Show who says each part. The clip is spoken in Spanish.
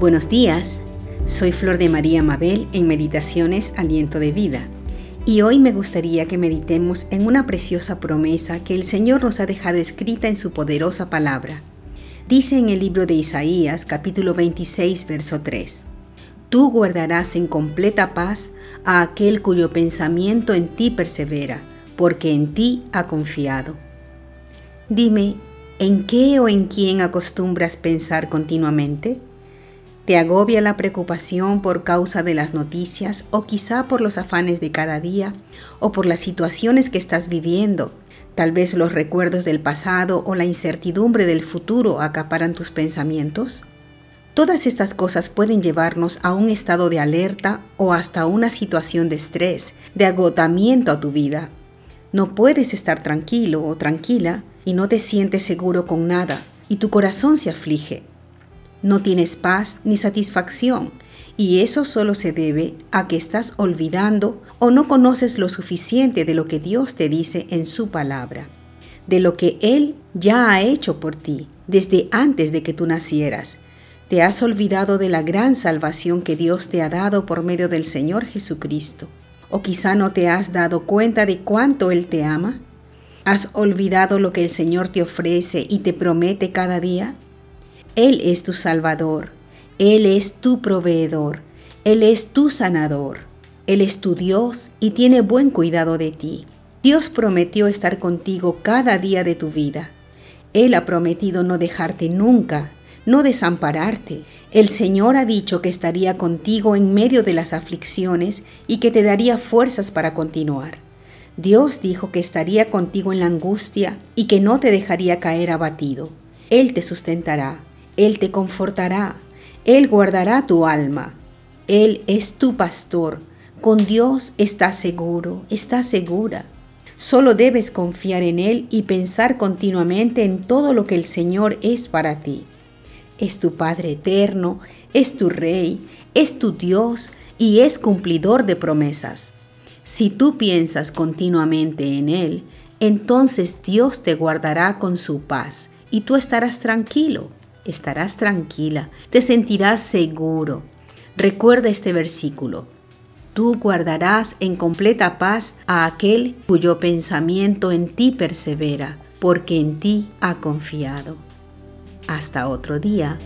Speaker 1: Buenos días, soy Flor de María Mabel en Meditaciones Aliento de Vida y hoy me gustaría que meditemos en una preciosa promesa que el Señor nos ha dejado escrita en su poderosa palabra. Dice en el libro de Isaías capítulo 26 verso 3, Tú guardarás en completa paz a aquel cuyo pensamiento en ti persevera, porque en ti ha confiado. Dime, ¿en qué o en quién acostumbras pensar continuamente? ¿Te agobia la preocupación por causa de las noticias o quizá por los afanes de cada día o por las situaciones que estás viviendo? Tal vez los recuerdos del pasado o la incertidumbre del futuro acaparan tus pensamientos. Todas estas cosas pueden llevarnos a un estado de alerta o hasta una situación de estrés, de agotamiento a tu vida. No puedes estar tranquilo o tranquila y no te sientes seguro con nada y tu corazón se aflige. No tienes paz ni satisfacción y eso solo se debe a que estás olvidando o no conoces lo suficiente de lo que Dios te dice en su palabra, de lo que Él ya ha hecho por ti desde antes de que tú nacieras. Te has olvidado de la gran salvación que Dios te ha dado por medio del Señor Jesucristo. O quizá no te has dado cuenta de cuánto Él te ama. ¿Has olvidado lo que el Señor te ofrece y te promete cada día? Él es tu Salvador, Él es tu proveedor, Él es tu sanador, Él es tu Dios y tiene buen cuidado de ti. Dios prometió estar contigo cada día de tu vida. Él ha prometido no dejarte nunca, no desampararte. El Señor ha dicho que estaría contigo en medio de las aflicciones y que te daría fuerzas para continuar. Dios dijo que estaría contigo en la angustia y que no te dejaría caer abatido. Él te sustentará, él te confortará, Él guardará tu alma. Él es tu pastor. Con Dios estás seguro, estás segura. Solo debes confiar en Él y pensar continuamente en todo lo que el Señor es para ti. Es tu Padre eterno, es tu Rey, es tu Dios y es cumplidor de promesas. Si tú piensas continuamente en Él, entonces Dios te guardará con su paz y tú estarás tranquilo estarás tranquila, te sentirás seguro. Recuerda este versículo. Tú guardarás en completa paz a aquel cuyo pensamiento en ti persevera, porque en ti ha confiado. Hasta otro día.